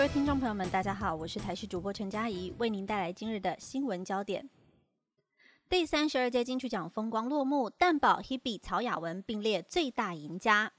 各位听众朋友们，大家好，我是台视主播陈佳怡，为您带来今日的新闻焦点。第三十二届金曲奖风光落幕，蛋宝、Hebe、曹雅雯并列最大赢家。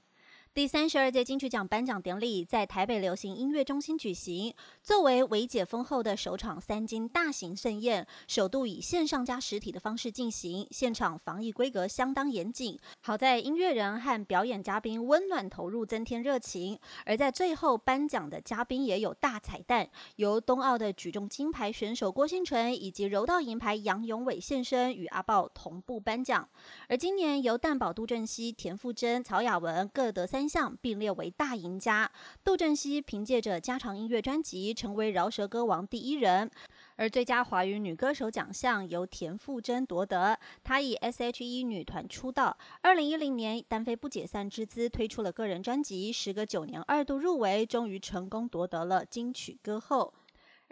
第三十二届金曲奖颁奖典礼在台北流行音乐中心举行，作为微解封后的首场三金大型盛宴，首度以线上加实体的方式进行，现场防疫规格相当严谨。好在音乐人和表演嘉宾温暖投入，增添热情。而在最后颁奖的嘉宾也有大彩蛋，由冬奥的举重金牌选手郭婞淳以及柔道银牌杨永伟现身，与阿豹同步颁奖。而今年由蛋宝、杜振熙、田馥甄、曹雅文各得三。三项并列为大赢家，杜振熙凭借着家常音乐专辑成为饶舌歌王第一人，而最佳华语女歌手奖项由田馥甄夺得。她以 S.H.E 女团出道，二零一零年单飞不解散之姿推出了个人专辑，时隔九年二度入围，终于成功夺得了金曲歌后。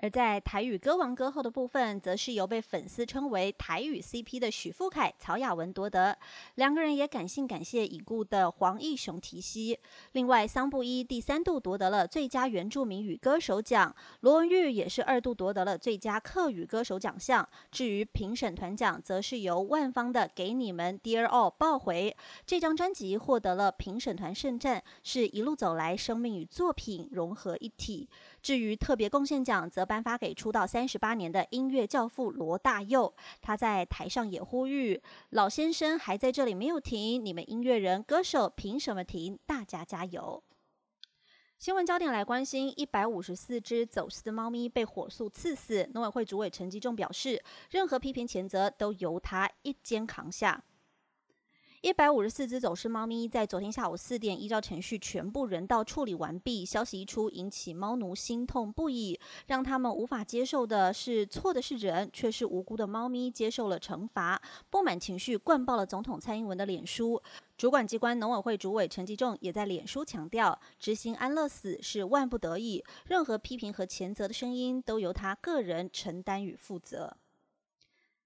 而在台语歌王歌后的部分，则是由被粉丝称为台语 CP 的许富凯、曹雅文夺得。两个人也感性感谢已故的黄义雄提携。另外，桑布伊第三度夺得了最佳原住民语歌手奖，罗文玉也是二度夺得了最佳客语歌手奖项。至于评审团奖，则是由万方的《给你们 Dear All》抱回。这张专辑获得了评审团盛赞，是一路走来生命与作品融合一体。至于特别贡献奖，则颁发给出道三十八年的音乐教父罗大佑。他在台上也呼吁：“老先生还在这里没有停，你们音乐人、歌手凭什么停？大家加油！”新闻焦点来关心：一百五十四只走私的猫咪被火速刺死，农委会主委陈吉仲表示，任何批评谴责都由他一肩扛下。一百五十四只走失猫咪在昨天下午四点依照程序全部人道处理完毕。消息一出，引起猫奴心痛不已。让他们无法接受的是，错的是人，却是无辜的猫咪接受了惩罚。不满情绪灌爆了总统蔡英文的脸书。主管机关农委会主委陈吉仲也在脸书强调，执行安乐死是万不得已，任何批评和谴责的声音都由他个人承担与负责。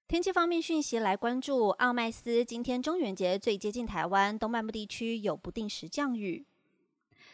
天气方面讯息来关注，奥麦斯今天中元节最接近台湾东半部地区有不定时降雨。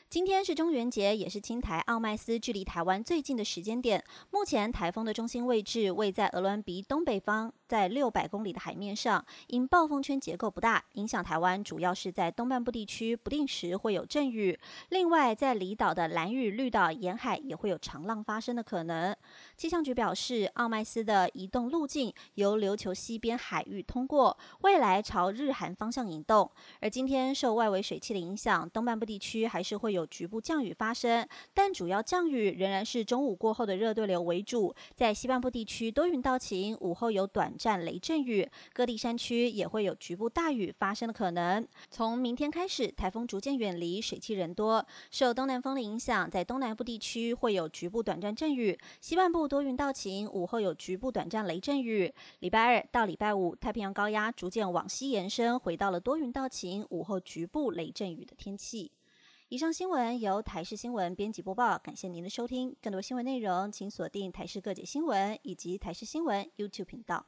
今天是中元节，也是青台奥麦斯距离台湾最近的时间点。目前台风的中心位置位在鹅銮鼻东北方，在六百公里的海面上。因暴风圈结构不大，影响台湾主要是在东半部地区，不定时会有阵雨。另外，在离岛的蓝屿、绿岛沿海也会有长浪发生的可能。气象局表示，奥麦斯的移动路径由琉球西边海域通过，未来朝日韩方向移动。而今天受外围水汽的影响，东半部地区还是会。有局部降雨发生，但主要降雨仍然是中午过后的热对流为主。在西半部地区多云到晴，午后有短暂雷阵雨，各地山区也会有局部大雨发生的可能。从明天开始，台风逐渐远离，水汽人多，受东南风的影响，在东南部地区会有局部短暂阵雨，西半部多云到晴，午后有局部短暂雷阵雨。礼拜二到礼拜五，太平洋高压逐渐往西延伸，回到了多云到晴，午后局部雷阵雨的天气。以上新闻由台视新闻编辑播报，感谢您的收听。更多新闻内容，请锁定台视各界新闻以及台视新闻 YouTube 频道。